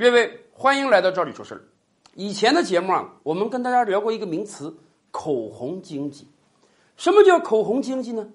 各位，欢迎来到这里说事儿。以前的节目啊，我们跟大家聊过一个名词——口红经济。什么叫口红经济呢？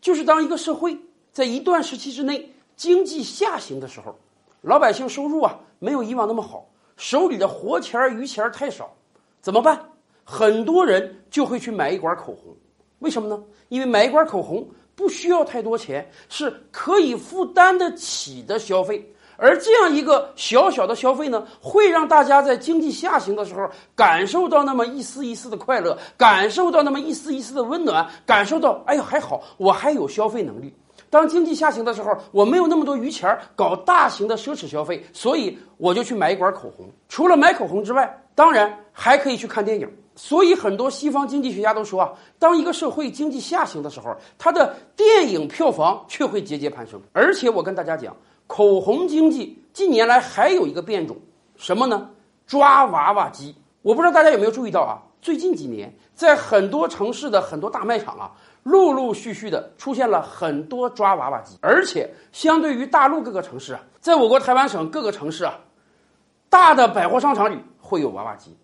就是当一个社会在一段时期之内经济下行的时候，老百姓收入啊没有以往那么好，手里的活钱儿余钱儿太少，怎么办？很多人就会去买一管口红。为什么呢？因为买一管口红不需要太多钱，是可以负担得起的消费。而这样一个小小的消费呢，会让大家在经济下行的时候感受到那么一丝一丝的快乐，感受到那么一丝一丝的温暖，感受到哎呀还好，我还有消费能力。当经济下行的时候，我没有那么多余钱搞大型的奢侈消费，所以我就去买一管口红。除了买口红之外，当然还可以去看电影。所以很多西方经济学家都说啊，当一个社会经济下行的时候，它的电影票房却会节节攀升。而且我跟大家讲。口红经济近年来还有一个变种，什么呢？抓娃娃机。我不知道大家有没有注意到啊？最近几年，在很多城市的很多大卖场啊，陆陆续续的出现了很多抓娃娃机。而且，相对于大陆各个城市啊，在我国台湾省各个城市啊，大的百货商场里会有娃娃机，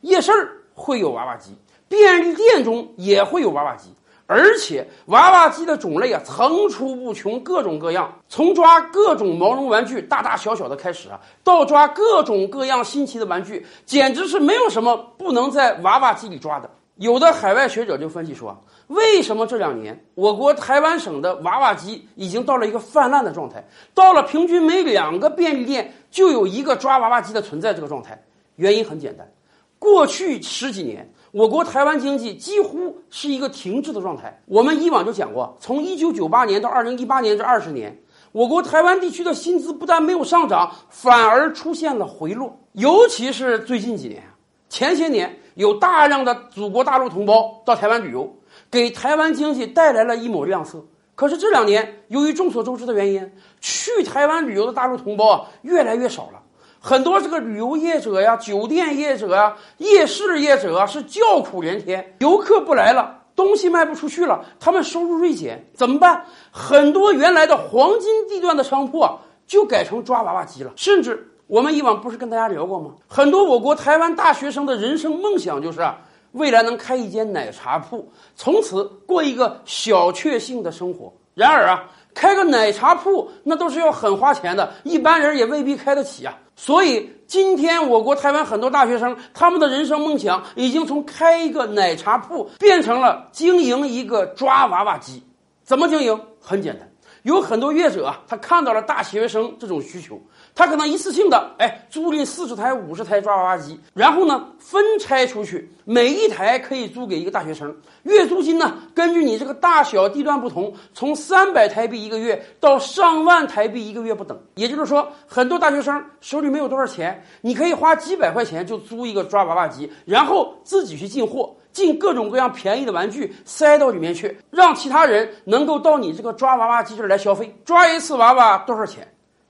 夜市儿会有娃娃机，便利店中也会有娃娃机。而且娃娃机的种类啊层出不穷，各种各样。从抓各种毛绒玩具大大小小的开始啊，到抓各种各样新奇的玩具，简直是没有什么不能在娃娃机里抓的。有的海外学者就分析说，为什么这两年我国台湾省的娃娃机已经到了一个泛滥的状态，到了平均每两个便利店就有一个抓娃娃机的存在这个状态？原因很简单，过去十几年。我国台湾经济几乎是一个停滞的状态。我们以往就讲过，从一九九八年到二零一八年这二十年，我国台湾地区的薪资不但没有上涨，反而出现了回落。尤其是最近几年，前些年有大量的祖国大陆同胞到台湾旅游，给台湾经济带来了一抹亮色。可是这两年，由于众所周知的原因，去台湾旅游的大陆同胞啊越来越少了。很多这个旅游业者呀、酒店业者呀、夜市业者啊，是叫苦连天。游客不来了，东西卖不出去了，他们收入锐减，怎么办？很多原来的黄金地段的商铺啊，就改成抓娃娃机了。甚至我们以往不是跟大家聊过吗？很多我国台湾大学生的人生梦想就是啊，未来能开一间奶茶铺，从此过一个小确幸的生活。然而啊，开个奶茶铺那都是要很花钱的，一般人也未必开得起啊。所以，今天我国台湾很多大学生，他们的人生梦想已经从开一个奶茶铺变成了经营一个抓娃娃机。怎么经营？很简单。有很多业者啊，他看到了大学生这种需求，他可能一次性的哎租赁四十台、五十台抓娃娃机，然后呢分拆出去，每一台可以租给一个大学生，月租金呢根据你这个大小地段不同，从三百台币一个月到上万台币一个月不等。也就是说，很多大学生手里没有多少钱，你可以花几百块钱就租一个抓娃娃机，然后自己去进货。进各种各样便宜的玩具塞到里面去，让其他人能够到你这个抓娃娃机这儿来消费。抓一次娃娃多少钱？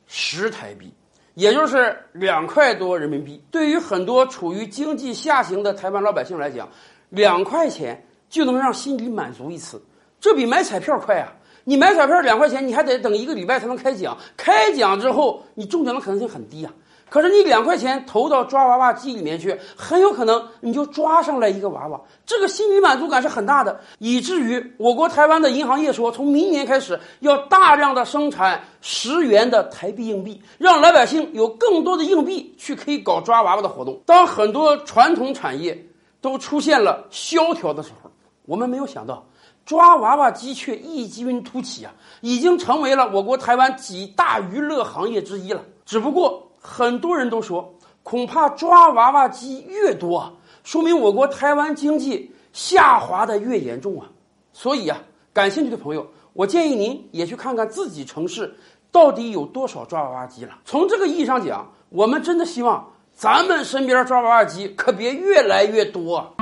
十台币，也就是两块多人民币。对于很多处于经济下行的台湾老百姓来讲，两块钱就能让心里满足一次，这比买彩票快啊！你买彩票两块钱，你还得等一个礼拜才能开奖，开奖之后你中奖的可能性很低啊。可是你两块钱投到抓娃娃机里面去，很有可能你就抓上来一个娃娃，这个心理满足感是很大的，以至于我国台湾的银行业说，从明年开始要大量的生产十元的台币硬币，让老百姓有更多的硬币去可以搞抓娃娃的活动。当很多传统产业都出现了萧条的时候，我们没有想到抓娃娃机却异军突起啊，已经成为了我国台湾几大娱乐行业之一了。只不过。很多人都说，恐怕抓娃娃机越多，说明我国台湾经济下滑的越严重啊。所以啊，感兴趣的朋友，我建议您也去看看自己城市到底有多少抓娃娃机了。从这个意义上讲，我们真的希望咱们身边抓娃娃机可别越来越多。